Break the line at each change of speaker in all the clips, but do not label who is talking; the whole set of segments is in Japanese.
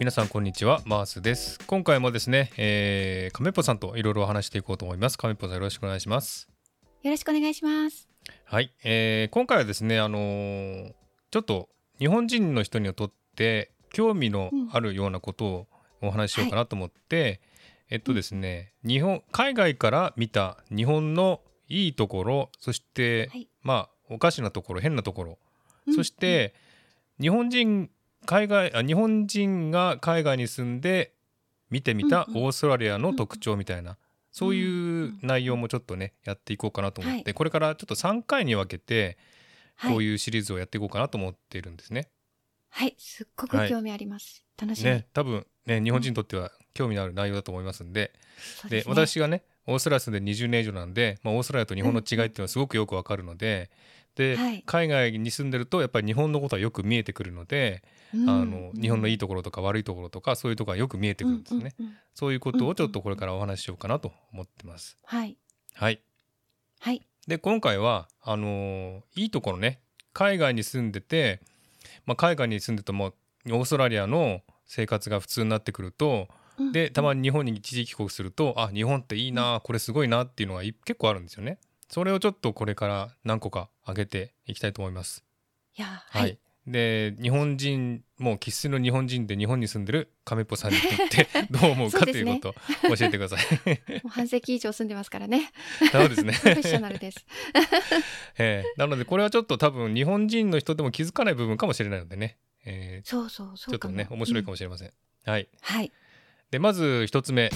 皆さんこんにちはマースです。今回もですね、えー、亀っぽさんといろいろ話していこうと思います。亀っぽさんよろしくお願いします。
よろしくお願いします。
はい、えー、今回はですねあのー、ちょっと日本人の人にとって興味のあるようなことをお話ししようかなと思って、はい、えっとですね、日本海外から見た日本のいいところそして、はい、まあおかしなところ変なところ、うん、そして、日本人海外あ日本人が海外に住んで見てみたオーストラリアの特徴みたいな、そういう内容もちょっとねやっていこうかなと思って、これからちょっと3回に分けてこういうシリーズをやっていこうかなと思っているんですね。
はい、すっごく興味あります。はい、楽しみ。
ね、多分ね日本人にとっては興味のある内容だと思いますんで、うん、で、ね、私がねオーストラリアで20年以上なんで、まあ、オーストラリアと日本の違いっていうのはすごくよくわかるので、で、はい、海外に住んでるとやっぱり日本のことはよく見えてくるので、あの日本のいいところとか悪いところとかそういうところがよく見えてくるんですね、うんうんうん、そういうことをちょっとこれからお話ししようかなと思ってます。
はい、
はい、
はい、
で今回はあのー、いいところね。海外に住んでて、まあ、海外に住んでてもオーストラリアの生活が普通になってくると、でたまに日本に一時帰国するとあ日本っていいなこれすごいなっていうのが結構あるんですよね。それをちょっとこれから何個か上げていきたいと思います。
いやはい、はい。
で日本人もう生粋の日本人で日本に住んでる亀っぽさんにとって どう思うかということを教えてください。
もう半世紀以上住んでますからね。
そうですね。
プロフェッショナルです、
えー、なのでこれはちょっと多分日本人の人でも気づかない部分かもしれないのでね、
えー、そうそうそ
うちょっとね面白いかもしれません、うん、はい、
はい、
でまず一つ目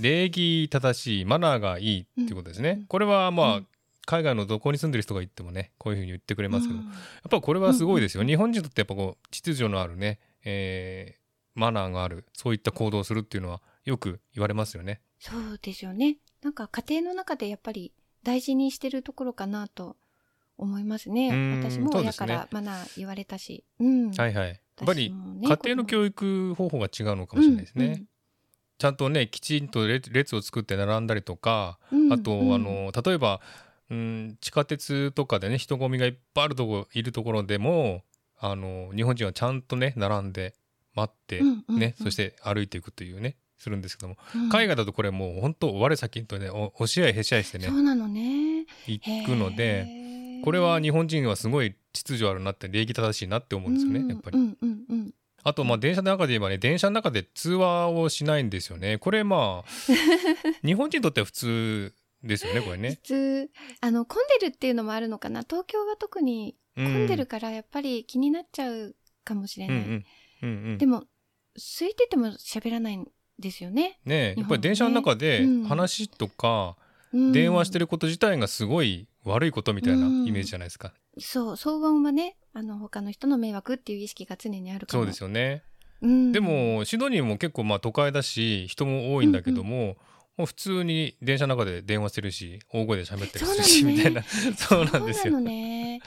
礼儀正しいマナーがいいっていうことですね、うん、これはまあ、うん。海外のどこに住んでる人が言ってもねこういうふうに言ってくれますけど、うん、やっぱこれはすごいですよ、うん、日本人にとってやっぱこう秩序のあるね、えー、マナーがあるそういった行動をするっていうのはよく言われますよね。
そうですよね。なんか家庭の中でやっぱり大事にしてるところかなと思いますね。私も親からマナー言われたし。
うね、うん、はいはい。やっぱり家庭の教育方法が違うのかもしれないですね。うんうん、ちゃんとねきちんと列を作って並んだりとか、うん、あと、あの例えばうん地下鉄とかでね人混みがいっぱいあるとこいるところでもあの日本人はちゃんとね並んで待ってね、うんうんうん、そして歩いていくというねするんですけども、うん、海外だとこれもう本当我先とね押し合いへし合いしてね
そうなのね。
行くのでこれは日本人はすごい秩序あるなって礼儀正しいなって思うんですよね、やっぱり。うんうんうんあとまあ電車の中で言えばね電車の中で通話をしないんですよねこれまあ 日本人にとっては普通ですよねこれね。
普通あの混んでるっていうのもあるのかな東京は特に混んでるからやっぱり気になっちゃうかもしれない。うんうんうんうん、でも空いてても喋らないんですよね。
ねやっぱり電車の中で話とか、電話してること自体がすごい悪いことみたいなイメージじゃないですか。
うん、そう騒音はねあの他の人の迷惑っていう意識が常にあるか
もそうですよね。うん、でもシドニーも結構まあ都会だし人も多いんだけども、うんうん。もう普通に電車の中で電話してるし大声で喋ってるし、ね、みたいな。そうなんですよ。
ね、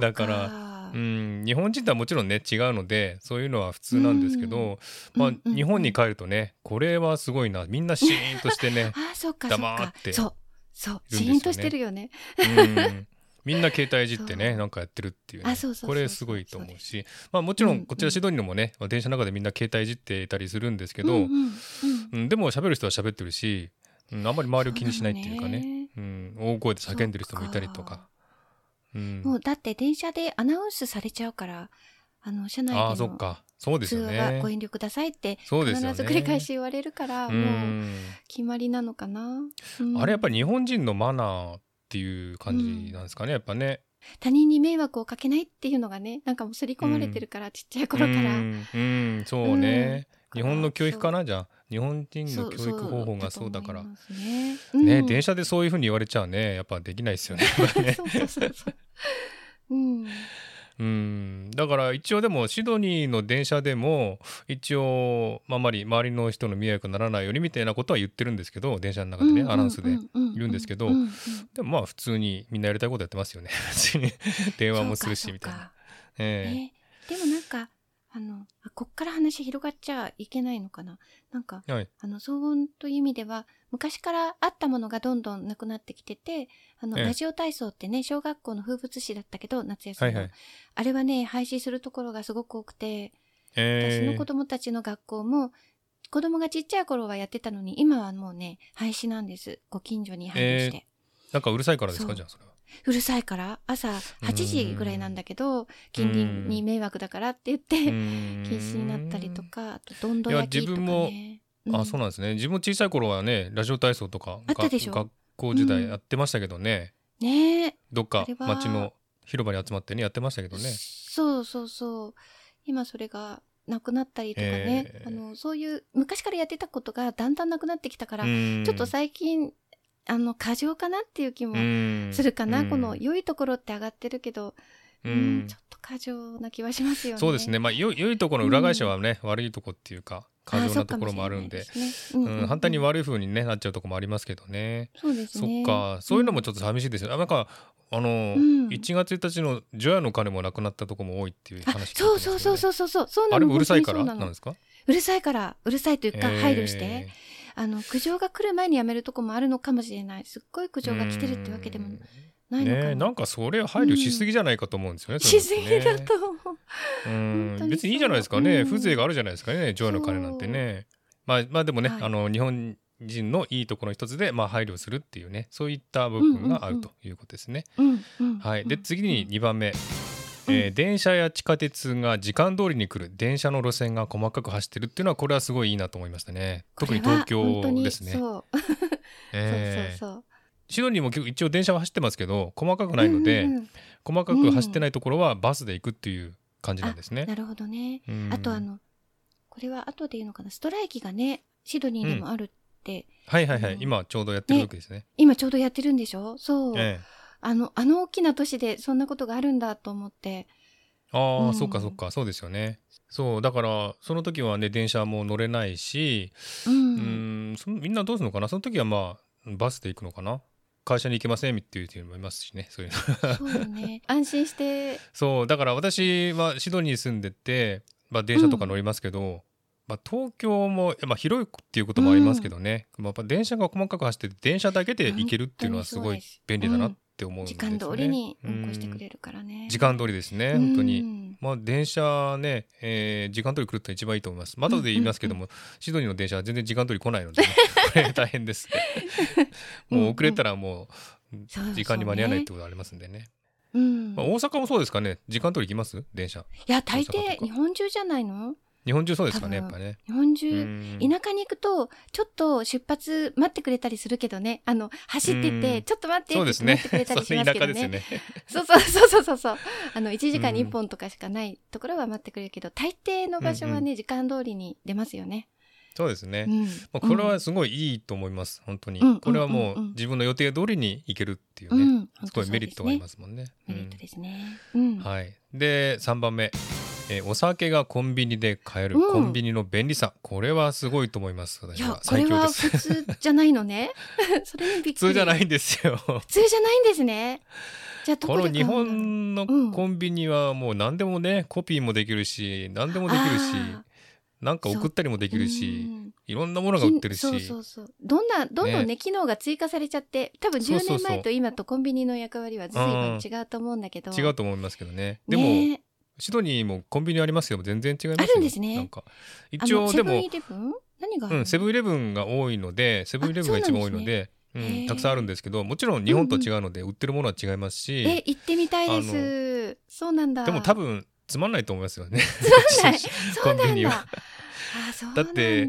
だからうん日本人とはもちろんね違うのでそういうのは普通なんですけど、まあ、日本に帰るとねこれはすごいな。みんなシーンとしてね
黙って。そうそう。シーンとしてるよね。
うんみんな携帯いじってねなんかやってるっていうね。これすごいと思うし。まあもちろんこちらシドニーのもね、うんうん、電車の中でみんな携帯いじっていたりするんですけど、うんうんうん、でも喋る人は喋ってるし、うん、あんまり周りを気にしないっていうかね、ね、うん、大声で叫んでる人もいたりとか。
うん、もうだって電車でアナウンスされちゃうからあの車内での通話がご遠慮くださいって必ず繰り返し言われるから、もう決まりなのかな、
うん、あれやっぱり日本人のマナーっていう感じなんですかね、うん、やっぱね。
他人に迷惑をかけないっていうのがねなんかもう刷り込まれてるから、うん、ちっちゃい頃から。う
ん、うん、そうね、日本の教育かなじゃあ。日本人の教育方法がそうだから。ね、ね、電車でそういうふうに言われちゃうね。やっぱできないですよね。そうそうそうそう。うんうんだから一応でもシドニーの電車でも一応、まあ、まり周りの人の迷惑にならないようにみたいなことは言ってるんですけど電車の中でねアナウンスで言うんですけどでもまあ普通にみんなやりたいことやってますよね電話もするしみたいな。
えー、でもなんかあのこっから話広がっちゃいけないのかななんか、はい、あの騒音という意味では昔からあったものがどんどんなくなってきててあの、ラジオ体操ってね小学校の風物詩だったけど夏休みの、はいはい、あれはね廃止するところがすごく多くて私の子供たちの学校も子供がちっちゃい頃はやってたのに今はもうね廃止なんです。ご近所に配慮して、
えー、なんかうるさいからですか？じゃあそれは。
うるさいから。朝8時ぐらいなんだけど近隣に迷惑だからって言って禁止になったりとかあとどんど焼きとかね。
うん、あそうなんですね。自分小さい頃はねラジオ体操とか
あったでしょ？
学校時代やってましたけどね、
うん、ね
どっか町の広場に集まってねやってましたけどね。
そうそうそう。今それがなくなったりとかね、えー、あのそういう昔からやってたことがだんだんなくなってきたからちょっと最近あの過剰かなっていう気もするかな、この良いところって上がってるけど、うん、ちょっと過剰な気はしますよね。
そうですね。まあ良いところの裏返しはね、うん、悪いとこっていうか過剰なところもあるんで、うん反対に悪い風にねなっちゃうとこもありますけどね。
そうです
ね。そっか、そういうのもちょっと寂しいですよ。なんかあの、うん、1月1日の除夜の鐘もなくなったとこも多いっていう話、ね、
そうそうそうそうそうそう。そう
あれもうるさいから？なんですか？
うるさいからうるさいというか、配慮して。あの苦情が来る前にやめるとこもあるのかもしれない。すっごい苦情が来てるってわけでもないのかな、ね、
なんかそれ配慮しすぎじゃないかと思うんですよね、うん、
しすぎだと思う。
うん。別にいいじゃないですかね、風情があるじゃないですかね。除夜の鐘なんてね。まあまあでもね、はい、あの日本人のいいところの一つで、まあ、配慮するっていうねそういった部分があるということですね。はい、で次に2番目、えー、電車や地下鉄が時間通りに来る電車の路線が細かく走ってるっていうのはこれはすごいいいなと思いましたね。特に東京ですね。
そう。えー、そうそう
シドニーも一応電車は走ってますけど細かくないので、うんうん、細かく走ってないところはバスで行くっていう感じなんですね。
なるほどね、うん、あとあのこれは後で言うのかな？ストライキがねシドニーでもあるって、
うん、はいはいはい。今ちょうどやってる時ですね、ね、
今ちょうどやってるんでしょ？そう、ええ。あの、あの大きな都市でそんなことがあるんだと思って。
ああ、うん、そっかそっか、そうですよね。そう、だから、その時はね、電車も乗れないし、うん、うんそみんなどうするのかな？その時はまあ、バスで行くのかな？会社に行けませんっていう人もいますしねそういう
の。そうね。安心して。
そうだから私はシドニーに住んでて、まあ、電車とか乗りますけど、うん、まあ、東京も、まあ、広いっていうこともありますけどね、うん、まあ、電車が細かく走ってて電車だけで行けるっていうのはすごい便利だなっって思うんですね。時間通りに
運行してくれるからね。
時間通りですね、本当に。まあ電車ね、えー、時間通り来ると一番いいと思います。まだで言いますけども、シドニーの電車は全然時間通り来ないので、これ 大変です、もう遅れたらもう時間に間に合わないってことありますんでね。うん。まあ、大阪もそうですかね。時間通り来ます？電車。
いや大抵日本中じゃないの？
日本中そうですかねやっぱね。
日本中田舎に行くとちょっと出発待ってくれたりするけどね。あの走っててちょっと待ってって待ってくれたりしますけどね。ね。そうそうそうそう。そうあの1時間に1本とかしかないところは待ってくれるけど大抵の場所はね、時間通りに出ますよね
そうですね、うん、まあ、これはすごいいいと思います、本当に、これはもう自分の予定通りに行けるっていうね、うん、すごいメリットがありますもんね。
メリットですね、
はい。で3番目。えー、お酒がコンビニで買える、コンビニの便利さ。これはすごいと思います
いやこれは普通じゃないのね。それ
普通じゃないんですよ。
普通じゃないんですね。
じゃこの日本のコンビニはもう何でもね、コピーもできるし何でもできるしなんか送ったりもできるし、いろんなものが売ってるし。そう
そうそう。どんなどんどんね、ね、機能が追加されちゃって多分10年前と今とコンビニの役割は随分違うと思うんだけど、
違うと思いますけどね。でも、ねシドニーもコンビニありますけど全然違います
あるんですね。
なんか。一応でも
何が
うんセブンイレブンが多いのでセブンイレブンが一番多いのでうん、たくさんあるんですけどもちろん日本と違うので、売ってるものは違いますし、
え行ってみたいです。そうなんだ。
でも多分つまんないと思いますよね。
つまんない。コンビニは
だ。って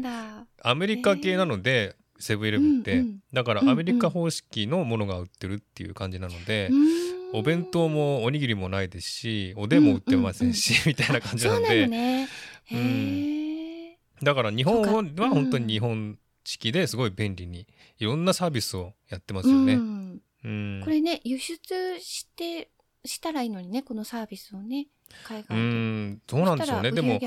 アメリカ系なので、セブンイレブンって、うんうん、だからアメリカ方式のものが売ってるっていう感じなので、うんうん。お弁当もおにぎりもないですしおでんも売ってませんし、うんうんうん、みたいな感じなんで、
ね。
うん、だから日本は本当に日本式ですごい便利にいろんなサービスをやってますよね。うん。
うん、これね輸出してしたらいいのにねこのサービスをね海外うん
どうなんでしょうねでも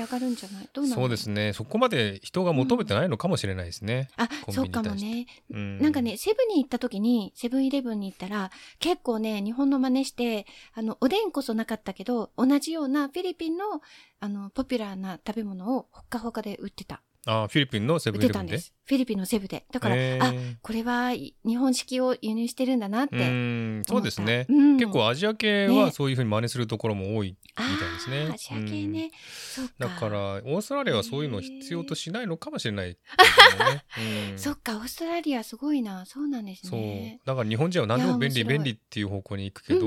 そ
うですね。そこまで人が求めてないのかもしれないですね、
うん、あそうかもね、うん、なんかねセブンに行った時にセブンイレブンに行ったら結構ね日本の真似してあのおでんこそなかったけど同じようなフィリピンのあのポピュラーな食べ物をほっかほかで売ってた
あフィリピンのセブンイレブンで？フ
ィリピンのセブで。だから、えー、あこれは日本式を輸入してるんだなって
うんそうですね、うん、結構アジア系はそういうふうに真似するところも多いみたいですね、
ね、アジア系ね、
うん、だからオーストラリアはそういうのを必要としないのかもしれない、ね。
うん、そっかオーストラリアすごいなそうなんです
ね。そう。だから日本人は何でも便利便利っていう方向に行くけど、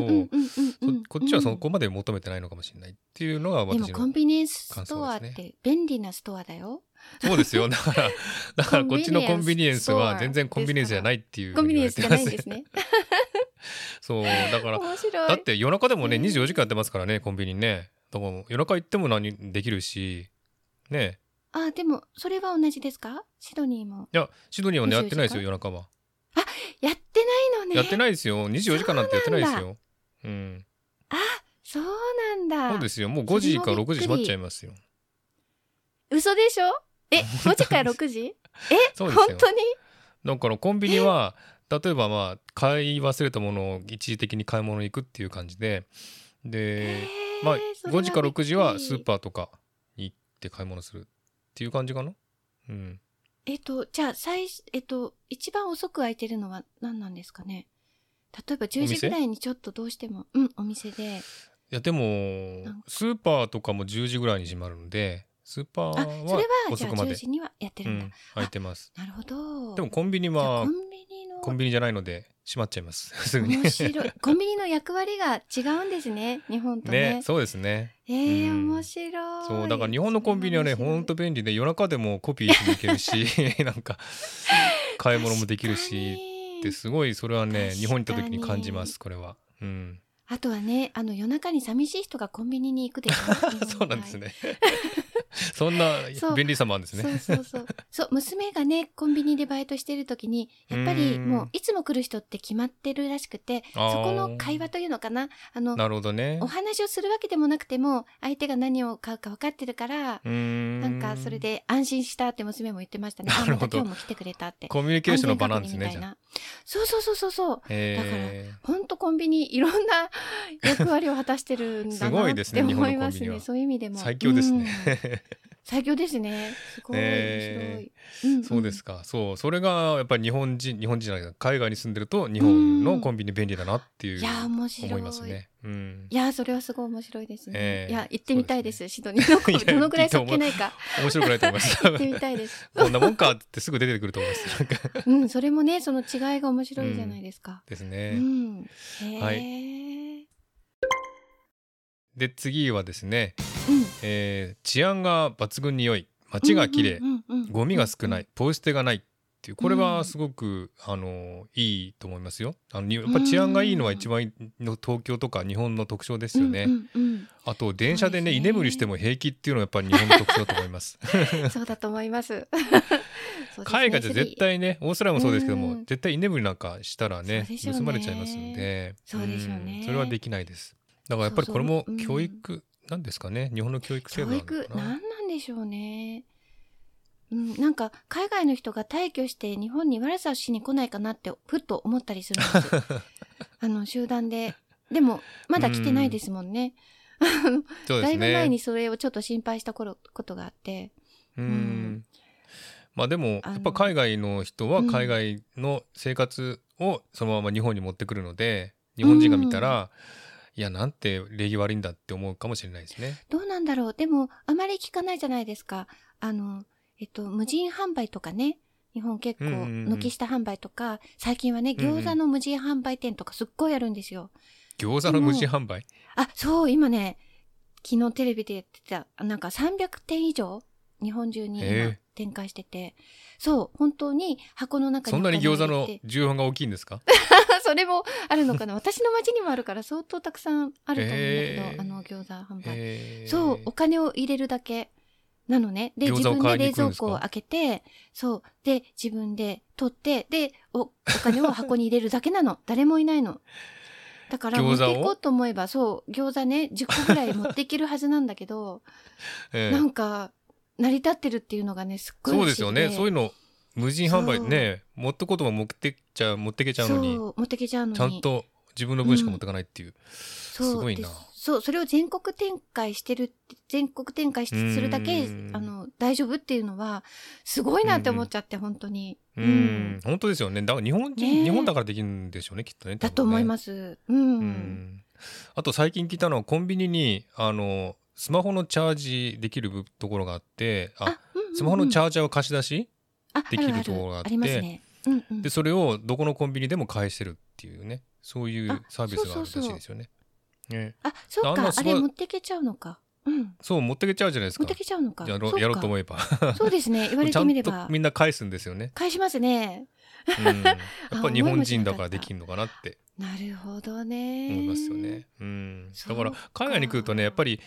こっちはそこまで求めてないのかもしれないっていうのが私の
でもコンビニエンスストアって便利なストアだよ
そうですよ。だから、だからこっちのコンビニエンスは全然コンビニエンスじゃないっていう、
コンビニエンスじゃないんですね。
そう、だから、だって夜中でもね、24時間やってますからね、コンビニね。だから夜中行っても何できるし、ね。
あ、でも、それは同じですか？シドニーも。
いや、シドニーはね、やってないですよ、夜中は。
あ、やってないのね。
やってないですよ。24時間なんてやってないですよ。うん。
あ、そうなんだ。
そうですよ。もう5時か6時閉まっちゃいますよ。
嘘でしょ？え5時から6時？え本当に？
だからコンビニは例えばまあ買い忘れたものを一時的に買い物に行くっていう感じでで、まあ5時か6時はスーパーとかに行って買い物するっていう感じかな？うん。
えっとじゃあ最えっと一番遅く空いてるのは何なんですかね？例えば10時ぐらいにちょっとどうしても。うんお店で。い
やでもスーパーとかも10時ぐらいに閉まるのでスーパーは遅くまで。
それはじゃあ10時にはやってるんだ。うん、
空いてます。
なるほど。
でもコンビニはコンビニのコンビニじゃないので閉まっちゃいます。す
ぐに。面白い。コンビニの役割が違うんですね。日本とね。
ねそうですね。
えー、うん、面白い。
そうだから日本のコンビニはね本当便利で夜中でもコピーしに行けるし なんか買い物もできるしってすごいそれはね日本に行った時に感じますこれは。うん。
あとはね、あの夜中に寂しい人がコンビニに行くでしょ？
そうなんですね。そんな 便利さもあるんですね。
そうそうそう。そう娘がねコンビニでバイトしてる時にやっぱりもういつも来る人って決まってるらしくてそこの会話というのかな？あの
なるほどね。
お話をするわけでもなくても相手が何を買うか分かってるからなんかそれで安心したって娘も言ってましたね。あまた今日も来てくれたって。
コミュニケーションの場なんですね。
そうそうそうそうそう。だから本当コンビニいろんな 役割を果たしてるんだなって思いますね。そういう意味でも
最強ですね。
最強ですね。すごい、え
ーうんうん、そうですか。そう、それがやっぱり日本人、日本人じゃない海外に住んでると日本のコンビニ便利だなっていう、いや面白い思いますね。
うん、いやそれはすごい面白いですね。えー、いや行ってみたいです。シドニーの どのぐらいそっけないか。
面白くないと思います。
行ってみたいです。
こんなもんかってすぐ出てくると思います。
うん、それもねその違いが面白いじゃないですか。
うん、ですね。うん、はい。で次はですね、うん、えー、治安が抜群に良い。街が綺麗、ゴミが少ない、ポイ捨てがないっていう。これはすごく、あのいいと思いますよ。あのやっぱ治安がいいのは一番の東京とか日本の特徴ですよね。あと電車でね居眠りしても平気っていうのはやっぱり日本の特徴だと思います。
そうだと思います。
海外じゃ絶対ねオーストラリアもそうですけども、絶対居眠りなんかしたらね盗まれちゃいますんで、
そうでしょうね。
それはできないです。だからやっぱりこれも教育なんですかね？日本の教育制度
教育何なんでしょうね。うん、なんか海外の人が退去して日本に悪さをしに来ないかなってふっと思ったりするんです。あの集団で。でもまだ来てないですもんね。ね。だいぶ前にそれをちょっと心配した頃ことがあって。
うん、まあでもやっぱ海外の人は海外の生活をそのまま日本に持ってくるので、日本人が見たら、いやなんて礼儀悪いんだって思うかもしれないですね。
どうなんだろう。でもあまり聞かないじゃないですか。あのえっと無人販売とかね。日本結構軒下販売とか、うんうん、最近はね餃子の無人販売店とかすっごいあるんですよ。
餃子の無人販売？
あそう今ね昨日テレビでやってたなんか300店以上日本中に今展開してて、そう本当に箱の中
にそんなに餃子の需要が大きいんですか？
それもあるのかな。私の町にもあるから相当たくさんあると思うんだけど、あの餃子販売、そうお金を入れるだけなのね。で自分で冷蔵庫を開けてそう。で自分で取ってでおお金を箱に入れるだけなの。誰もいないの。だから持っていこうと思えばそう。餃子ね10個ぐらい持っていけるはずなんだけど、えー、なんか成り立ってるっていうのがねすっごい
そうですよね。そういうの無人販売ね持ってことも持ってちゃ持ってけちゃうのに
持ってけちゃうのに。
ちゃんと自分の分しか持ってかないっていう、うん、すごいな。
そうそれを全国展開してる全国展開するだけあの大丈夫っていうのはすごいなって思っちゃって、うん、本当に。
うん、本当ですよね。だから日本人、ね、日本だからできるんでしょうねきっとね。
だと思います。うん、うん、
あと最近聞いたのはコンビニにあのスマホのチャージできるところがあってあ、うんうんうん、スマホのチャージャーを貸し出しできるところがあって。うんうん、でそれをどこのコンビニでも返してるっていうねそういうサービスがあるらしいですよね。
ねあそうかあれ持ってけちゃうのか。うん、
そう持ってけちゃうじゃないですか。
持ってけちゃうのか。
やろやろうと思えば。
そうですね。言われてみれば。
みんな返すんですよね。
返しますね。
うん、やっぱ日本人だからできるのかなって。
なるほどね。
思いますよね。うん。だから海外に来るとねやっぱり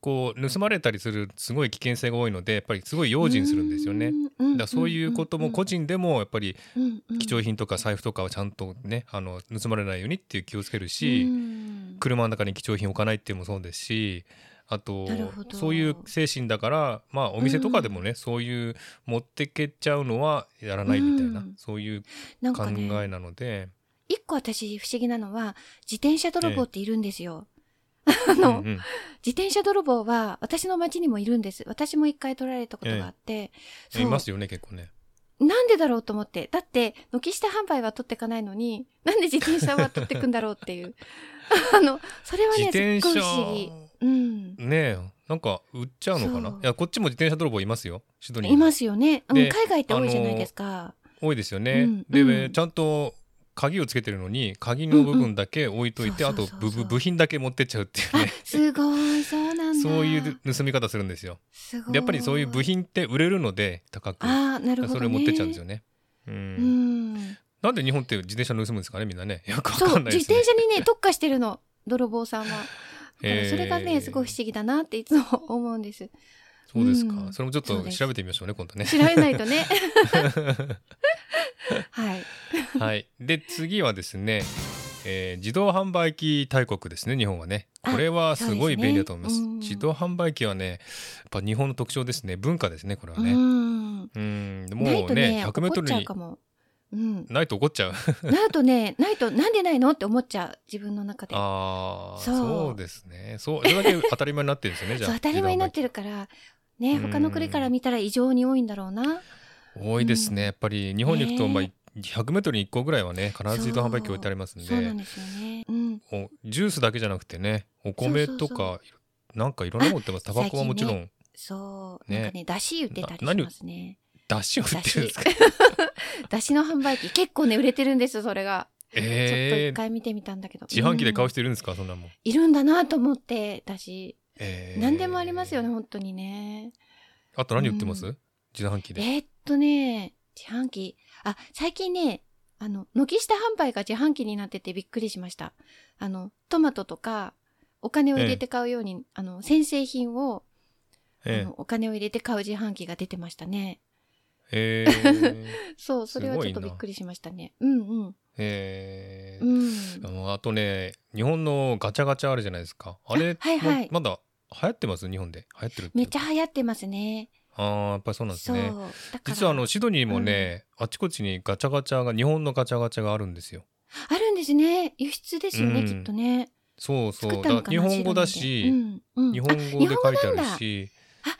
こう盗まれたりするすごい危険性が多いのでやっぱりすごい用心するんですよね。だそういうことも個人でもやっぱり貴重品とか財布とかはちゃんとねあの盗まれないようにっていう気をつけるし車の中に貴重品置かないっていうのもそうですしあとそういう精神だからまあお店とかでもね、そういう持ってけちゃうのはやらないみたいな、そういう考えなので。
一個私不思議なのは自転車泥棒っているんですよ。あの、うんうん、自転車泥棒は私の町にもいるんです。私も一回取られたことがあって。
えー、いますよね、結構ね。
なんでだろうと思って。だって、軒下販売は取っていかないのに、なんで自転車は取っていくんだろうっていう。あの、それはね、すっごい不思議。
うん。ねえ。なんか売っちゃうのかな？いやこっちも自転車泥棒いますよシドニー
いますよね、うん、海外って多いじゃないですか
多いですよね、うん、で、うん、ちゃんと鍵をつけてるのに鍵の部分だけ置いといて、あと部部品だけ持ってっちゃうっていうね。
すごいそうなん
そういう盗み方するんですよ。やっぱりそういう部品って売れるので高く。
あなるほど、ね、
それ持ってっちゃうんですよね。うん。なんで日本って自転車盗むんですかねみんなね。よくわかんない、ね、
自転車にね特化してるの。泥棒さんは。それがねすごい不思議だなっていつも思うんです
そうですか、うん、それもちょっと調べてみましょうね今度ね。
調べないとね。はい、
はい、で次はですね、えー、自動販売機大国ですね日本はね。これはすごい便利だと思います、ね、自動販売機はねやっぱ日本の特徴ですね。文化ですねこれはね。うん。もうね100メートルにうん、ないと怒っちゃう。
ないとねないとなんでないのって思っちゃう。自分の中で。
ああそう。ですね。そうそれだけ当たり前になってるんですよね じゃあ。
当たり前になってるからね他の国から見たら異常に多いんだろうな。
多いですね、やっぱり日本に行くと、まあ100メートルに1個ぐらいはね必ず自動販売機置いてありますんで。そうなんですよね、うん、ジュースだけじゃなくてねお米とかなんかいろんなもの売ってます。タバコはもちろん、
そう。なんかねだし売ってたりしますね。
だしを売ってるんですか？
だし の販売機結構ね売れてるんですそれが。えー、ちょっと一回見てみたんだけど。
自販機で買う人いるんですか、うん、そんなもん。
いるんだなと思ってだし、えー、何でもありますよね本当にね。
あと何売ってます、うん、自販機で。
えー、っとね自販機。あ最近ねあの軒下販売が自販機になっててびっくりしました。あのトマトとかお金を入れて買うように、えー、あの先製品を、えー、あのお金を入れて買う自販機が出てましたね。
へえ。ー、
そうそれはちょっとびっくりしましたね。うんうん。
へえ。ー、うん、あとね日本のガチャガチャあるじゃないですか。あれはいはい、まだ流行ってます？日本で。流行ってる
めっちゃ流行ってますね。
ああやっぱりそうなんですね。実はあのシドニーもね、うん、あちこちにガチャガチャが日本のガチャガチャがあるんですよ。
あるんですね。輸出ですよね、うん、きっとね。
そうそう。だ日本語だし、うん、日本語で書いてあるし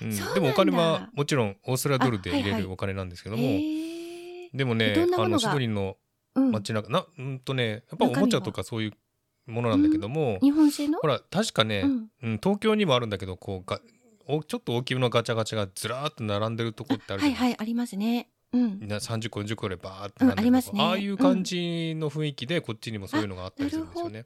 うん、でもお金はもちろんオーストラリアドルで入れるお金なんですけども、はいはい、でもねあのシドニーの街中、うん、なうんとねやっぱおもちゃとかそういうものなんだけども、
日本製の？
ほら確かね、うん東京にもあるんだけどこうがおちょっと大きめのガチャガチャがずらーっと並んでるとこってある
じゃない？はいはいありますねうん、
30個40個ぐらいバーって並んでる、うん、ありますね。ああいう感じの雰囲気でこっちにもそういうのがあったりするんですよね。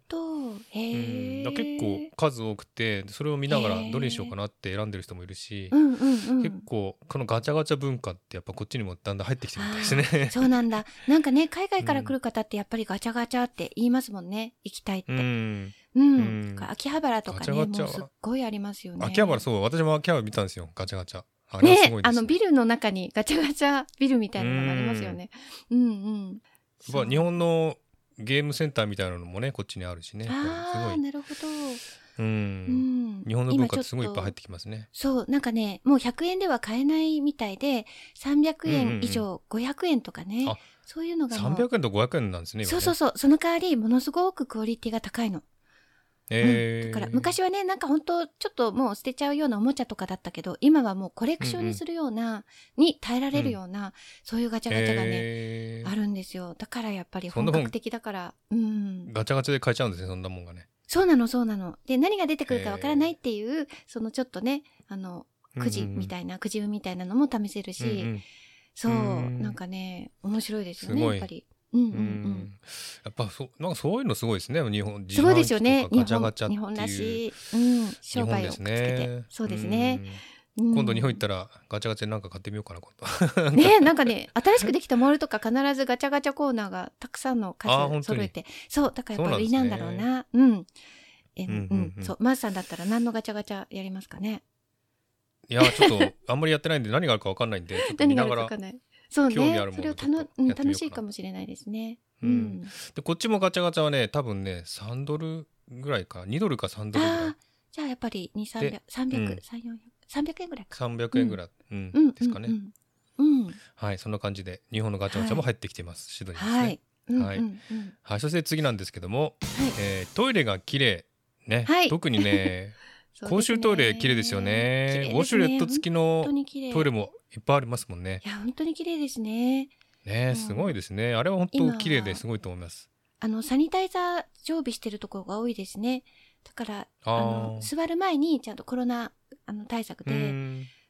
へうん、結構数多くてそれを見ながらどれにしようかなって選んでる人もいるし、うんうんうん、結構このガチャガチャ文化ってやっぱこっちにもだんだん入ってきてるみたいですね。
そうなんだ。なんかね海外から来る方ってやっぱりガチャガチャって言いますもんね。行きたいって。うん。うん、秋葉原とかねもうすっごいありますよね。
秋葉原そう。私も秋葉原見たんですよ。ガチャガチャ。
あね、ね、あのビルの中にガチャガチャビルみたいなのがありますよね。うんうん。
まあ日本のゲームセンターみたいなのもねこっちにあるしね。
ああなるほど。
うん、うん、日本の文化すごいいっぱい入ってきますね。
そうなんかねもう100円では買えないみたいで300円以上、うんうん、500円とかねそういうのが
300円と500円なんですね
そうそうそうその代わりものすごくクオリティが高いの。
え
うん、だから昔はねなんか本当ちょっともう捨てちゃうようなおもちゃとかだったけど今はもうコレクションにするような、うんうん、に耐えられるような、うん、そういうガチャガチャがね、えー、あるんですよ。だからやっぱり本格的だから。うん。
ガチャガチャで買えちゃうんですねそんなもんがね。
そうなのそうなの。で何が出てくるかわからないっていう、えー、そのちょっとねあのくじみたいな、くじ運みたいなのも試せるし、うんうん、そう、ん、なんかね面白いですよねやっぱり。うんうんうん、
やっぱそなんかそういうのすごいですね。日本
すごいですよね。ガチャガチャ日本らしい、うん、商売をくっつけて、ね、そうですね、
うん、今度日本行ったらガチャガチャなんか買ってみようかな今
度。ねなんかね新しくできたモールとか必ずガチャガチャコーナーがたくさんの数揃えてそうだからやっぱりなんだろうな。うん。え、うん。うんうん、そうマースさんだったら何のガチャガチャやりますかね？
いやちょっとあんまりやってないんで何があるか分かんないんでちょっと見ながら
そうね、それをたの、うん、楽しいかもしれないですね。うん。
でこっちもガチャガチャはね多分ね3ドルぐらいか2ドルか3ドルぐらい。
じゃあやっぱり2、300、300、300円ぐらいか。
300円ぐらい、うん、うん、ですかね。うん。はい、そんな感じで日本のガチャガチャも入ってきてます。シドニーですね。はい。はい、はい、そして次なんですけども、はい、えー、トイレが綺麗ね、はい、特にね 公衆トイレ綺麗ですよね。ウォシュレット付きのトイレもいっぱいありますもんね。
いや本当に綺麗ですね。
ねすごいですね。あれは本当綺麗ですごいと思います。
あのサニタイザー常備してるところが多いですね。だからあの座る前にちゃんとコロナあの対策で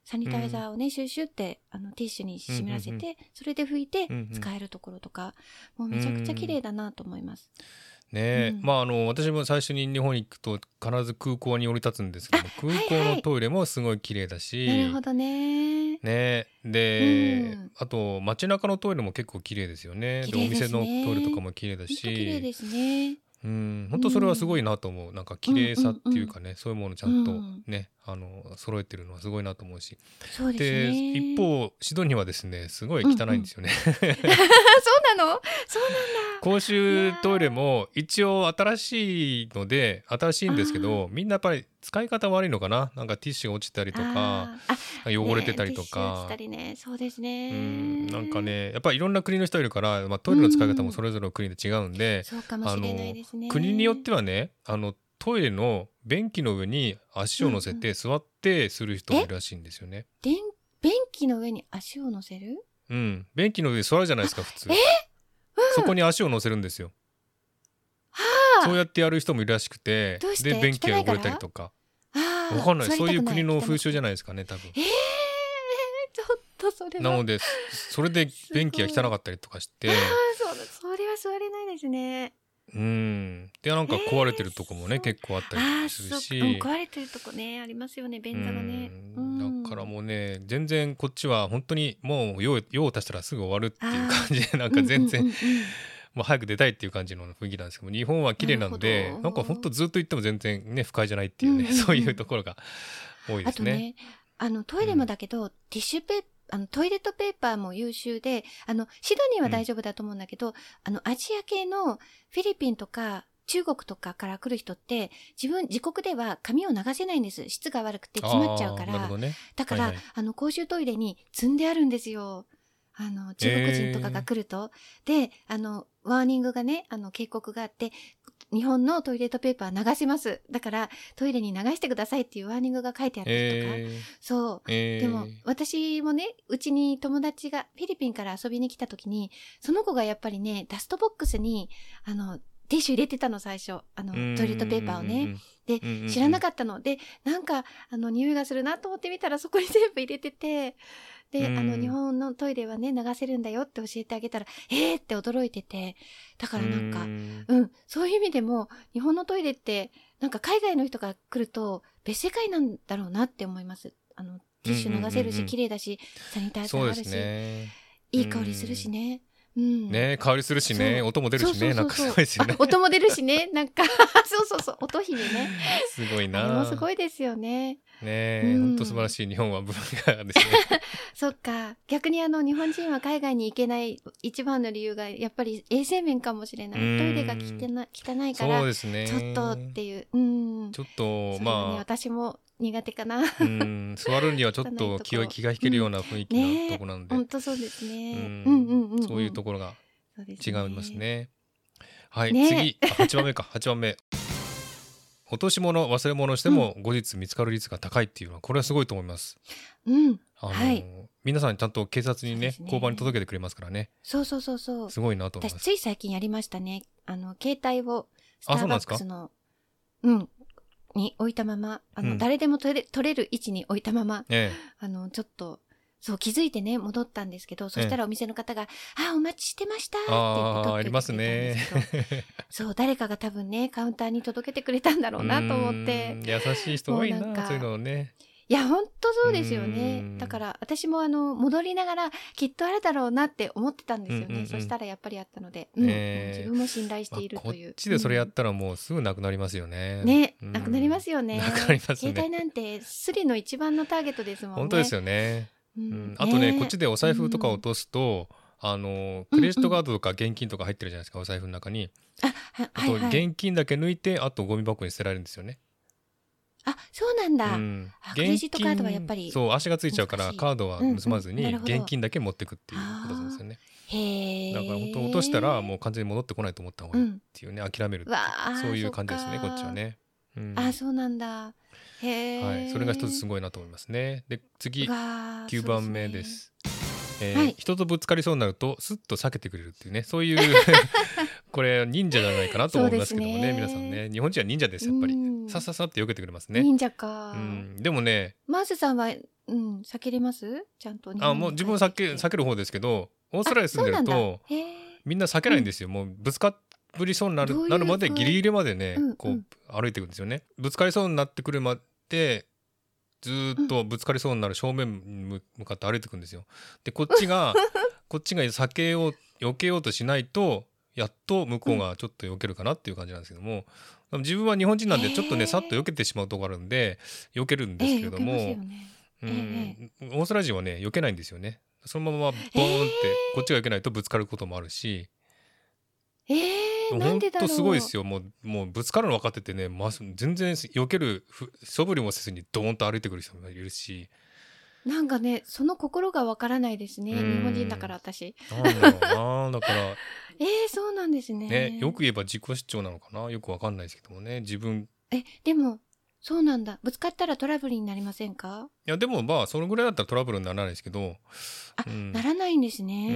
サニタイザーをね、シュッシュってあのティッシュに湿らせて、それで拭いて使えるところとか、もうめちゃくちゃ綺麗だなと思います。
ね、うん、まああの私も最初に日本に行くと必ず空港に降り立つんですけど 空港のトイレもすごい綺麗だし、
はいはい、なるほどね。
ね。で、うん、あと街中のトイレも結構綺麗ですよね。で、ね、お店のトイレとかも綺麗だし。綺
麗ですね。
うん、本当それはすごいなと思う、うん、なんか綺麗さっていうかね、うんうんうん、そういうものちゃんとね、うん、あの揃えてるのはすごいなと思うし。
そうですね。
一方シドニーはですねすごい汚いんですよね、うんうん、そうなの？そう
なんだ。
公衆トイレも一応新しいので新しいんですけどみんなやっぱり使い方悪いのかな？なんかティッシュが落ちたりとか汚れてたりとか、
ねね、そうですね。
うんなんかねやっぱりいろんな国の人いるから、まあ、トイレの使い方もそれぞれの国で違うんで、
そうかもしれないですね。
国によってはねあのトイレの便器の上に足を乗せて座ってする人もいるらしいんですよね。
うん、便器の上に足を乗せる？
うん。便器の上座るじゃないですか普通。
え、うん、
そこに足を乗せるんですよ。そうやってやる人もいるらしくてで便器が汚れたりとか。わかんない。そういう国の風習じゃないですかね多分。
えー、ちょっとそれ
なのでそれで便器が汚かったりとかして。あ
そうそれは座れないですね
うん。でなんか壊れてるとこもね、えー、結構あったりするし、
壊れてるとこねありますよね便座がね、
だからもうね全然こっちは本当にもう用用を足したらすぐ終わるっていう感じでなんか全然、うんうんうん。うんもう早く出たいっていう感じの雰囲気なんですけど日本は綺麗なのでなんかほんとずっと行っても全然ね不快じゃないっていうね、うんうんうん、そういうところが多いですね。ね
あのトイレもだけど、うん、ティッシュペーあのトイレットペーパーも優秀であのシドニーは大丈夫だと思うんだけど、うん、あのアジア系のフィリピンとか中国とかから来る人って自分自国では髪を流せないんです。質が悪くて詰まっちゃうから、ね、だから、はいはい、あの公衆トイレに積んであるんですよ。あの中国人とかが来ると、えー、であのワーニングがねあの警告があって日本のトイレットペーパー流します。だからトイレに流してくださいっていうワーニングが書いてあったりとか、えー、そう、えー、でも私もねうちに友達がフィリピンから遊びに来た時にその子がやっぱりねダストボックスにあのティッシュ入れてたの最初。あのトイレットペーパーをね。で知らなかったの。でなんかあの匂いがするなと思ってみたらそこに全部入れててで、あの日本のトイレはね流せるんだよって教えてあげたらえーって驚いててだからなんかうん。そういう意味でも日本のトイレってなんか海外の人が来ると別世界なんだろうなって思います。あのティッシュ流せるし、綺麗だしサニタイザーあるし、ね、いい香りするしね。
うん、ね香りするしね。音も出るしね。なんかすごいですよね。
音も出るしね。なんか そうそうそう。音姫ね。
すごいな。
もすごいですよね
ねえ、本当素晴らしい日本は文化ですね。
そっか。逆にあの日本人は海外に行けない一番の理由がやっぱり衛生面かもしれない。トイレが汚汚いからそうですね。ちょっとっていう。うん。
ちょっとまあ
私も苦手かな。
うん。座るにはちょっと気を気が引けるような雰囲気なとこなんで、
本当そうですね、
うん。うんうんそういうところが違いますね。はい、次。八番目か。八番目。落とし物忘れ物しても後日見つかる率が高いっていうのはこれはすごいと思います。
うん、
あの、はい、皆さんちゃんと警察にね、ね、交番に届けてくれますからね。
そうそうそうそう。
すごいなと思い
ます。私つい最近やりましたね。あの携帯をスターバックスのうんに置いたままあの、うん、誰でも取れ取れる位置に置いたまま、ええ、あのちょっとそう気づいてね戻ったんですけどそしたらお店の方が「あお待ちしてました」って言って
取ってくれたんですけど。
そう誰かが多分ねカウンターに届けてくれたんだろうなと思って。
優しい人多いなそういうのね。
いや本当そうですよね。だから私もあの戻りながらきっとあるだろうなって思ってたんですよね、うんうんうん、そしたらやっぱりあったので、うんえ。ー、自分も信頼しているという、
こっちでそれやったらもうすぐなくなりますよね、
ね、なくなりますよね。
なくなりますね。
携帯なんてスリの一番のターゲットですもんね。
本当ですよね、うん、あとね、こっちでお財布とか落とすと、あのクレジットカードとか現金とか入ってるじゃないですか、お財布の中に。あと現金だけ抜いてあとゴミ箱に捨てられるんですよね。
あ、そうなんだ。うん、クレジットカードはやっぱり。
そう、足がついちゃうから、カードは盗まずに、現金だけ持ってくっていうことなんですよね。
へえ。
だから本当落としたら、もう完全に戻ってこないと思った方がいいっていうね、諦めるそういう感じですね、こっちはね。
うん、あ、そうなんだ。へえ。
はい、それが一つすごいなと思いますね。で、次、9番目です。えーはい、人とぶつかりそうになるとすっと避けてくれるっていうねそういう これ忍者じゃないかなと思いますけどもねね。皆さんね。日本人は忍者ですやっぱり。さっさっさって避けてくれますね。
忍者か、
うん、でもね
マースさんは、うん、避けれます？ちゃんと
あもう自分は避け避ける方ですけどオーストラリア住んでるとみんな避けないんですよ、うん、もうぶつかぶりそうになるなるまでギリギリまでね、こう歩いていくんですよね。ぶつかりそうになってくるまでずっとぶつかりそうになる正面に向かって歩いていくんですよ。でこっちが こっちが避けよう避けようとしないとやっと向こうがちょっと避けるかなっていう感じなんですけども、うん、自分は日本人なんでちょっとね、えー、さっと避けてしまうとこあるんで避けるんですけれども、えーね。うん、オーストラリア人はね避けないんですよね。そのままボーンってこっちが避けないとぶつかることもあるし。
えー
本当すごいですよ。もうもうぶつかるの分かっててね、ま、全然避ける素振りもせずにドーンと歩いてくる人もいるし。
なんかねその心がわからないですね。日本人だから私。
なんだろうなだから。
えー、そうなんですね。
ねよく言えば自己主張なのかな？よくわかんないですけどもね。自分
えでもそうなんだ。ぶつかったらトラブルになりませんか？
いやでもまあそのぐらいだったらトラブルにならないですけど。
あ、うん、ならないんですね、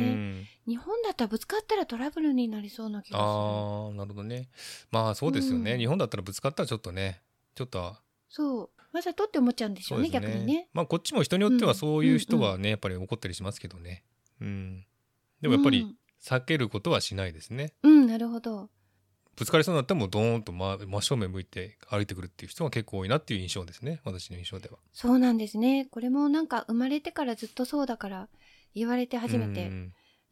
うん、日本だったらぶつかったらトラブルになりそうな気がする。
ああなるほどね。まあそうですよね、うん、日本だったらぶつかったらちょっとねちょっと。
そう。わざとって思っちゃうんでしょうね、ね、逆にね。
まあこっちも人によってはそういう人はね、やっぱり怒ったりしますけどね。うん。でもやっぱり避けることはしないですね。
うんなるほど
ぶつかりそうになってもドーンと真真正面向いて歩いてくるっていう人が結構多いなっていう印象ですね。私の印象では。
そうなんですね。これもなんか生まれてからずっとそうだから言われて初めて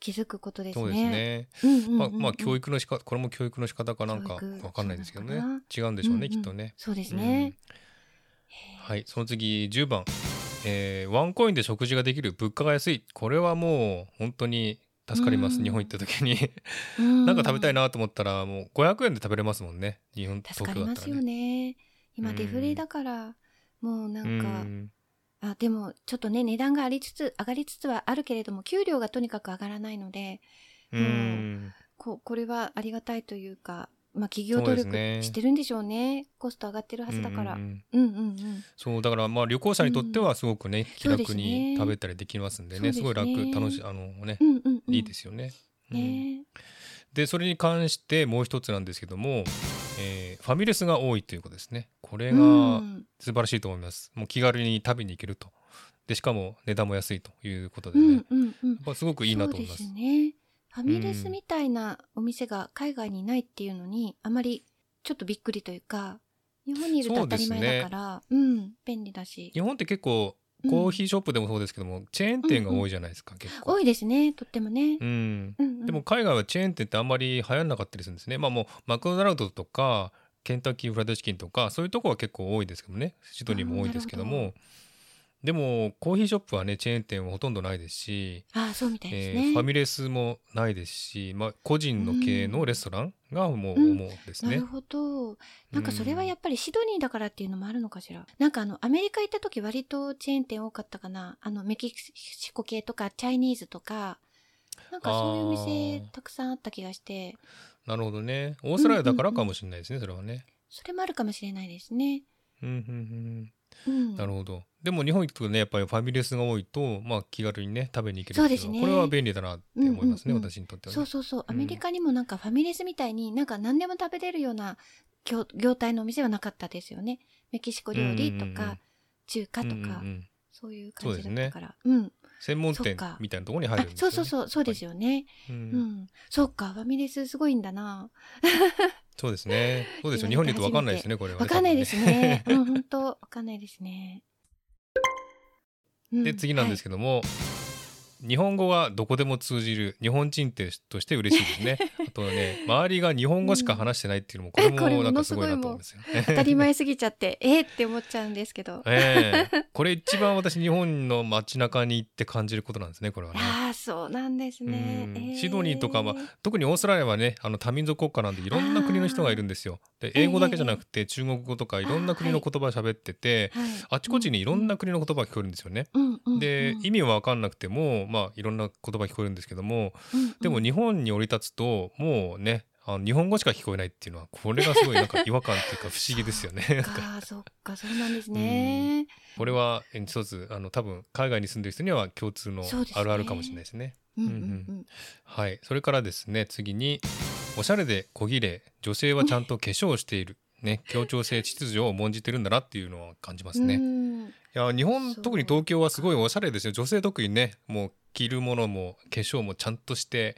気づくことですね。
そうですね。まあまあ教育の仕方これも教育の仕方かなんかわかんないですけどね。違うんでしょうね、うんうん、きっとね。
そうですね。
うん、はいその次10番、えー、ワンコインで食事ができる物価が安い。これはもう本当に助かります、日本行った時に。なんか食べたいなと思ったらもう500円で食べれますもんね日本
東京だったら、ね、助かりますよね。今デフレだからもうなんかあでもちょっとね値段がありつつ上がりつつはあるけれども給料がとにかく上がらないのでもうここれはありがたいというかまあ、企業努力してるんでしょうね、ね、コスト上がってるはずだから、うんうんうん、うんうん
そうだからまあ旅行者にとってはすごくね、うん、気楽に食べたりできますんでね、ね、すごい楽楽しいあのね、うんうんうん、いいですよね。ね。でそれに関してもう一つなんですけども、えー、ファミレスが多いということですね。これが素晴らしいと思います、もう気軽に食べに行けると。でしかも値段も安いということでね、うんうんうん、すごくいいなと思います。
ね。ファミレスみたいなお店が海外にないっていうのに、あまりちょっとびっくりというか日本にいると当たり前だから、うね、うん。便利だし。
日本って結構コーヒーショップでもそうですけども、うん、チェーン店が多いじゃないですか、結構。
多いですねとってもね、
うん、でも海外はチェーン店ってあんまり流行らなかったりするんですね。まあもうマクドナルドとかケンタッキーフライドチキンとかそういうとこは結構多いですけどもね。シドニーも多いですけどもでもコーヒーショップはねチェーン店はほとんどないですし
あそうみたいですね、
えー、ファミレスもないですし、まあ、個人の経営のレストランがもう、うん、思うですね、
なるほど。なんかそれはやっぱりシドニーだからっていうのもあるのかしら、なんかあのアメリカ行った時割とチェーン店多かったかな。あのメキシコ系とかチャイニーズとか。なんかそういう店たくさんあった気がして。
なるほどね。オーストラリアだからかもしれないですね、うんうんうん、それはね。
それもあるかもしれないですね。
うんうんうん、なるほど。でも日本行くとねやっぱりファミレスが多いと、まあ、気軽にね食べに行ける
そうですね。
これは便利だなって思いますね、うんうんうん、私にとっては、
ね、そうそうそう。アメリカにもなんかファミレスみたいになんか何でも食べれるような業業態のお店はなかったですよね。メキシコ料理とか中華とか、うんうんうん、そういう感じだったから、うね、うん
専門店みたいなところに入るんです
よ、ね、そうそうそうそうですよね、うん、うん、そうかファミレスすごいんだな。
そうですね。そうですよ。日本にいると分かんないですねこれは、
ね、分かんないですね。うん本当分かんないですね。
で次なんですけども、はい日本語がどこでも通じる日本人として嬉しいですね。あとね周りが日本語しか話してないっていうのもこれもなんかすごいなと思うんですよね。
当たり前すぎちゃってえー、って思っちゃうんですけど。
えー、これ一番私日本の街中に行って感じることなんですねこれはね。
ああそうなんですね。
えー、シドニーとかは特にオーストラリアはねあの多民族国家なんでいろんな国の人がいるんですよ。で英語だけじゃなくて中国語とかいろんな国の言葉喋っててあ,、あちこちにいろんな国の言葉が聞こえるんですよね。で意味は分かんなくてもまあいろんな言葉聞こえるんですけども、うんうん、でも日本に降り立つともうねあの日本語しか聞こえないっていうのはこれがすごいなんか違和感っていうか不思議ですよね。そっ
かそっかそうなんですね。うん、
これは一つあの多分海外に住んでる人には共通のあるあるかもしれないですね。はい、それからですね次におしゃれで小綺麗女性はちゃんと化粧をしている。ね、協調性秩序を重んじてるんだなっていうのは感じますね。いや日本特に東京はすごいおしゃれですよ。女性特にねもう着るものも化粧もちゃんとして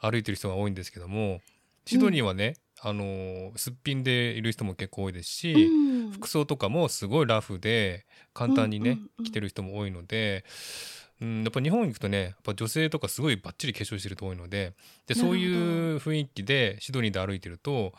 歩いてる人が多いんですけどもシドニーはね、うん、あのすっぴんでいる人も結構多いですし、うん、服装とかもすごいラフで簡単にね、着てる人も多いので。うん、やっぱ日本行くとねやっぱ女性とかすごいバッチリ化粧してる人多いのででそういう雰囲気でシドニーで歩いてると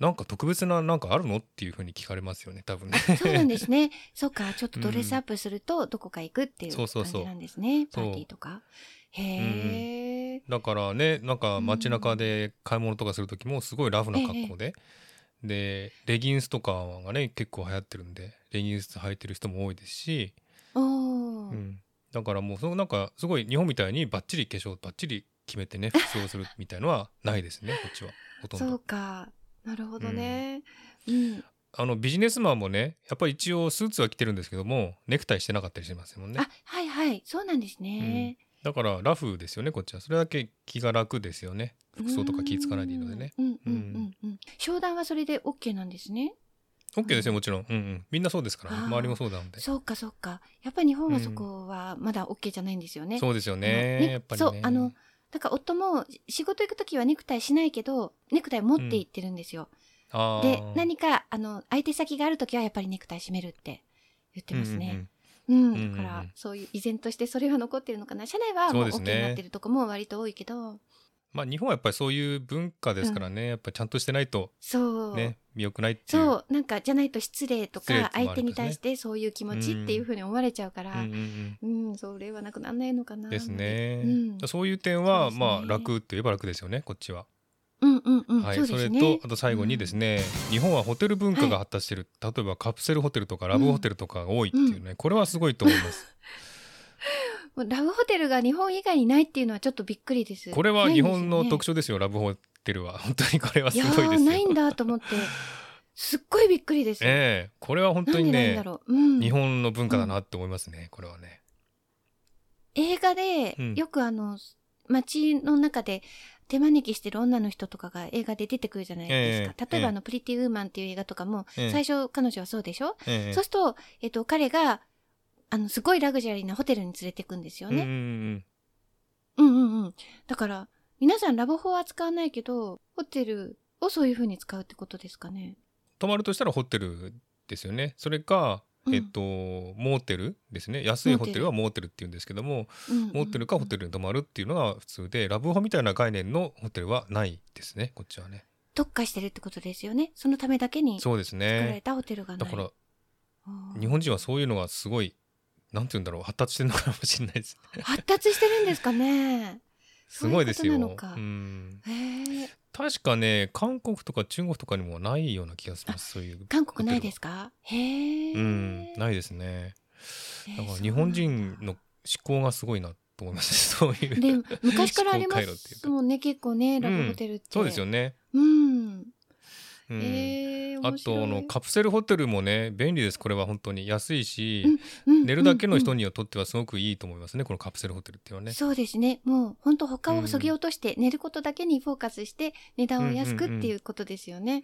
なんか特別ななんかあるのっていうふうに聞かれますよね多分ね。
そうなんですね。そうかちょっとドレスアップするとどこか行くっていう感じなんですね、うん、パーティーとか。へえ、
うん、だからねなんか街中で買い物とかする時もすごいラフな格好で、でレギンスとかがね結構流行ってるんでレギンス履いてる人も多いですし、うん、だからもうそのなんかすごい日本みたいにバッチリ化粧バッチリ決めてね服装するみたいのはないですねこっちは。ほとんど。
そうかなるほどね。うん、うん。
あのビジネスマンもねやっぱり一応スーツは着てるんですけどもネクタイしてなかったりしますもんね。
あはいはい。そうなんですね、
うん、だからラフですよねこっちは。それだけ気が楽ですよね。服装とか気付かないでいいのでね。
商談はそれで OK なんですね。
OK ですよもちろん、うんうん、みんなそうですから、ね、周りもそうなので。
そうかそうか。やっぱり日本はそこはまだ OK じゃないんですよね、うん、
そうですよね、ね、やっぱり、ね、そうあの
だから夫も仕事行く時はネクタイしないけどネクタイ持って行ってるんですよ、うん、で何かあの相手先がある時はやっぱりネクタイ締めるって言ってますね、うん、うんうん、だからそういう依然としてそれが残ってるのかな。社内はもう OK になってるとこも割と多いけど
まあ日本はやっぱりそういう文化ですからね、うん、やっぱりちゃんとしてないと
そう。
ね見よくないっていう。
そう。なんかじゃないと失礼とか相手に対してそういう気持ちっていうふうに思われちゃうから、うん、うん、それはなくならないのかな
ですね、うん、そういう点は、ね、まあ楽って言えば楽ですよねこっちは。
うんうんうん、
はい、そ、ね,、れとあと最後にですね、うん、日本はホテル文化が発達してる、はい、例えばカプセルホテルとかラブホテルとかが多いっていうね、これはすごいと思います。
ラブホテルが日本以外にないっていうのはちょっとびっくりです。
これは日本の特徴ですよ、すね、ラブホテルは。本当にこれはすごいですよ。
ないんだと思って。すっごいびっくりです。
ええー、これは本当にね、うん、日本の文化だなって思いますね、うん、これはね。
映画で、よくあの、街の中で手招きしてる女の人とかが映画で出てくるじゃないですか。えー、例えば、あの、プリティウーマンっていう映画とかも、最初彼女はそうでしょ、えー、そうすると、えっと、彼があの、すごいラグジュアリーなホテルに連れてくんですよね。うんうんうん。うんうんうん。だから、皆さんラブホは使わないけど、ホテルをそういうふうに使うってことですかね。
泊まるとしたらホテルですよね。それか、えっと、モーテルですね安いホテルはモーテルって言うんですけども、モーテルかホテルに泊まるっていうのが普通でラブホみたいな概念のホテルはないですねこっちはね
特化してるってことですよねそのためだけに作られたホテルが
ないだから日本人はそういうのがすごいなんて言うんだろう発達してるのかもしれないです、
発達してるんですかね。
すごいですよ。う確かね韓国とか中国とかにもないような気がしますそういう。
韓国ないですか？へえ。
うんないですね。だから日本人の思考がすごいなと思います。そういう
で昔からありますもんね結構ねラブホテルって、うん、
そうですよね。
うんへえ
あとのカプセルホテルもね便利です。これは本当に安いし、うんうん、寝るだけの人にとってはすごくいいと思いますねこのカプセルホテルっていうのはね。
そうですね。もう本当他をそぎ落として、寝ることだけにフォーカスして値段を安くっていうことですよね。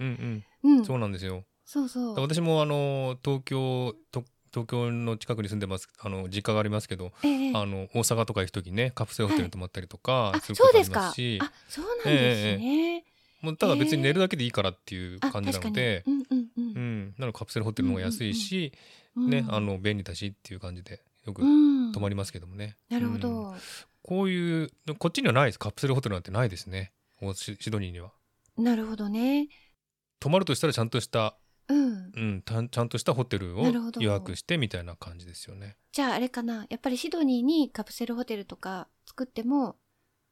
そうなんですよ。
そうそう。
私もあの東京と東京の近くに住んでますあの実家がありますけど、ええ、あの大阪とか行く時にねカプセルホテルに泊まったりとかすることありますし、
はい、あそうなんですね、え
もうただ別に寝るだけでいいからっていう感じなので、うんうんうん、うん、なのカプセルホテルの方が安いし、うんうん、ねあの便利だしっていう感じでよく泊まりますけどもね。
なるほど、
こういうこっちにはないです。カプセルホテルなんてないですね。シドニーには。
なるほどね。
泊まるとしたらちゃんとしたうん、うん、ちゃんとしたホテルを予約してみたいな感じですよね。
じゃああれかな。やっぱりシドニーにカプセルホテルとか作っても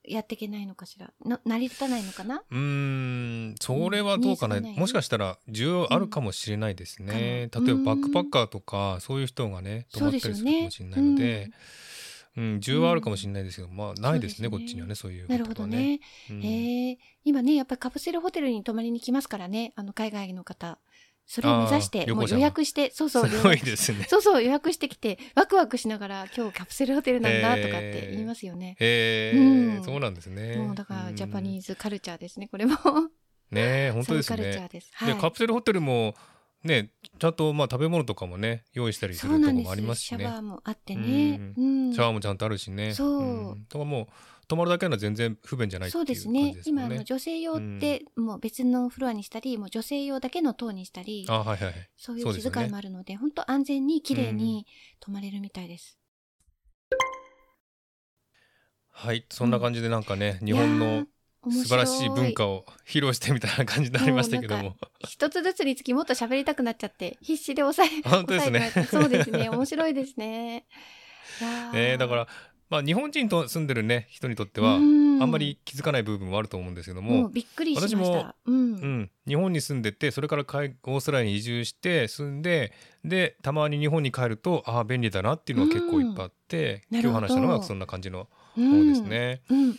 やっていけないのかしら？な成り立たないのかな？
うんそれはどうかな、うん、もしかしたら需要あるかもしれないですね、うん、例えばバックパッカーとかそういう人がね泊まったりするかもしれないので。うん、需要はあるかもしれないですけど、まあないですね、ね、こっちにはねそういう、
ね、なるほどね、うん、えー、今ねやっぱりカプセルホテルに泊まりに来ますからねあの海外の方それを目指してもう予約してそうそう
すごいですね
そうそう予約してきてワクワクしながら今日カプセルホテルなんだとかって言いますよね。
へえーうん、そうなんですね。
もうだからジャパニーズカルチャーですねこれも。
ね本当ですね。で、はい、カプセルホテルもねちゃんとまあ食べ物とかもね用意したりするとこもありますしね。
シャワーもあってね、うん、
シャワーもちゃんとあるしね。
そう。うん、
とかもう泊まるだけなら全然不便じゃないっていう感じですね。そうですね。
今の女性用ってもう別のフロアにしたり、うん、もう女性用だけの塔にしたり、
あはいはい、
そういう気遣いもあるので、本当、ね、安全に綺麗に泊まれるみたいです。うん、
はいそんな感じでなんかね、日本の素晴らしい文化を披露してみたいな感じになりましたけども。
一つずつにつきもっと喋りたくなっちゃって必死で抑え
本当ですね。
そうですね。面白いですね。
えー、だからまあ、日本人と住んでるね人にとってはあんまり気づかない部分もあると思うんですけども
びっくり私
も、うん、うん、日本に住んでてそれからオーストラリアに移住して住んででたまに日本に帰るとああ便利だなっていうのが結構いっぱいあって、今日話したのはそんな感じの方ですね。
うん、面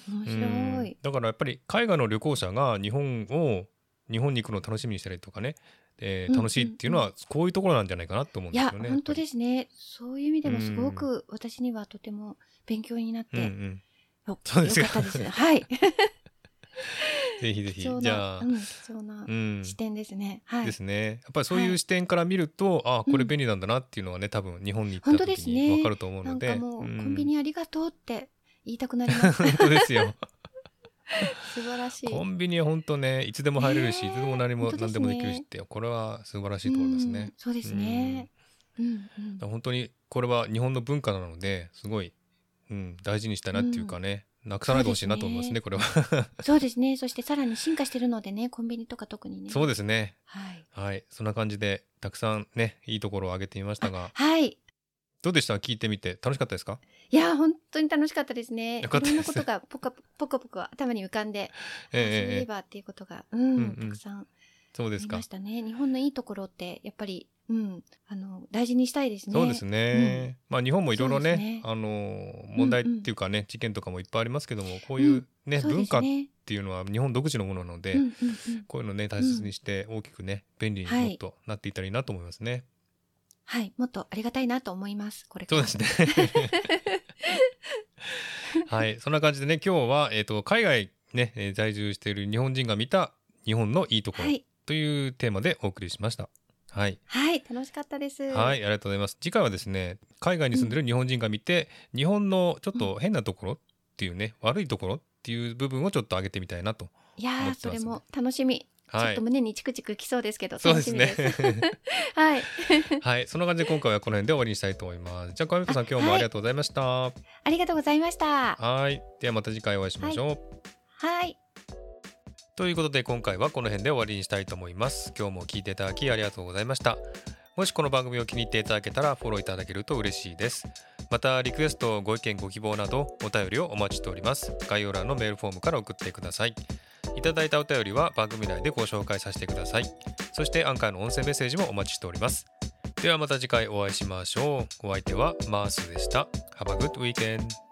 白い、
だからやっぱり海外の旅行者が日本を日本に行くのを楽しみにしたりとかねえー、楽しいっていうのはこういうところなんじゃないかなと思うんですよね。い
や本当ですね。そういう意味でもすごく私にはとても勉強になって、うんうん、よそうですかです。はい。
ぜひぜひじゃあ、うん、
貴重な視点ですね。
はい。ですね。やっぱりそういう視点から見ると、はい、あこれ便利なんだなっていうのはね、多分日本に行った時にわかると思うので、
でね、コンビニありがとうって言いたくなります。
本当ですよ。
素晴らしい
コンビニは本当ねいつでも入れるし、いつでも何も何でもできるしってこれは素晴らしいと思いますね。
そうですね、うん
うん、本当にこれは日本の文化なのですごい、うん、大事にしたいなっていうかね、なくさないでほしいなと思いますね、これは。
そうですね。そしてさらに進化してるのでね、コンビニとか特にね。
そうですね。
はい。
はい。そんな感じで、たくさんね、いいところを挙げてみましたが。
はい。
どうでした？聞いてみて楽しかったですか？
いや本当に楽しかったですね。いろんなことがポカ ポカポカ頭に浮かんで、えー、そういえばっていうことが、うん、うんうん、たくさんそうですか。ましたね。日本のいいところってやっぱり、うん、あの大事にしたいですね。
そうですね。うん、まあ日本もいろいろね、あの問題っていうかね、うんうん、事件とかもいっぱいありますけども、こういうね、うん、文化っていうのは日本独自のものなので、うんうんうん、こういうのね大切にして大きくね便利にもっとなっていったらいいなと思いますね。はい
はい、もっとありがたいなと思います。これ
そうですね。はい、そんな感じでね、今日はえっ、ー、と海外ね、えー、在住している日本人が見た日本のいいところというテーマでお送りしました。はい、
はい、楽しかったです。
はい、ありがとうございます。次回はですね、海外に住んでる日本人が見て、うん、日本のちょっと変なところっていうね、うん、悪いところっていう部分をちょっと上げてみたいなと
いやそれも楽しみ。ちょっと胸にチクチクきそうですけど、
そうですね。
はい。
はい、そんな感じで今回はこの辺で終わりにしたいと思います。じゃあ、小山さん、今日もありがとうございました。あ
りがとうございました。
はい、ではまた次回お会いしましょう。
はい。
ということで、今回はこの辺で終わりにしたいと思います。今日も聞いていただきありがとうございました。もしこの番組を気に入っていただけたらフォローいただけると嬉しいです。またリクエスト、ご意見、ご希望などお便りをお待ちしております。概要欄のメールフォームから送ってください。いただいたお便りは番組内でご紹介させてください。そしてアンカーの音声メッセージもお待ちしております。ではまた次回お会いしましょう。お相手はマースでした。Have a good weekend!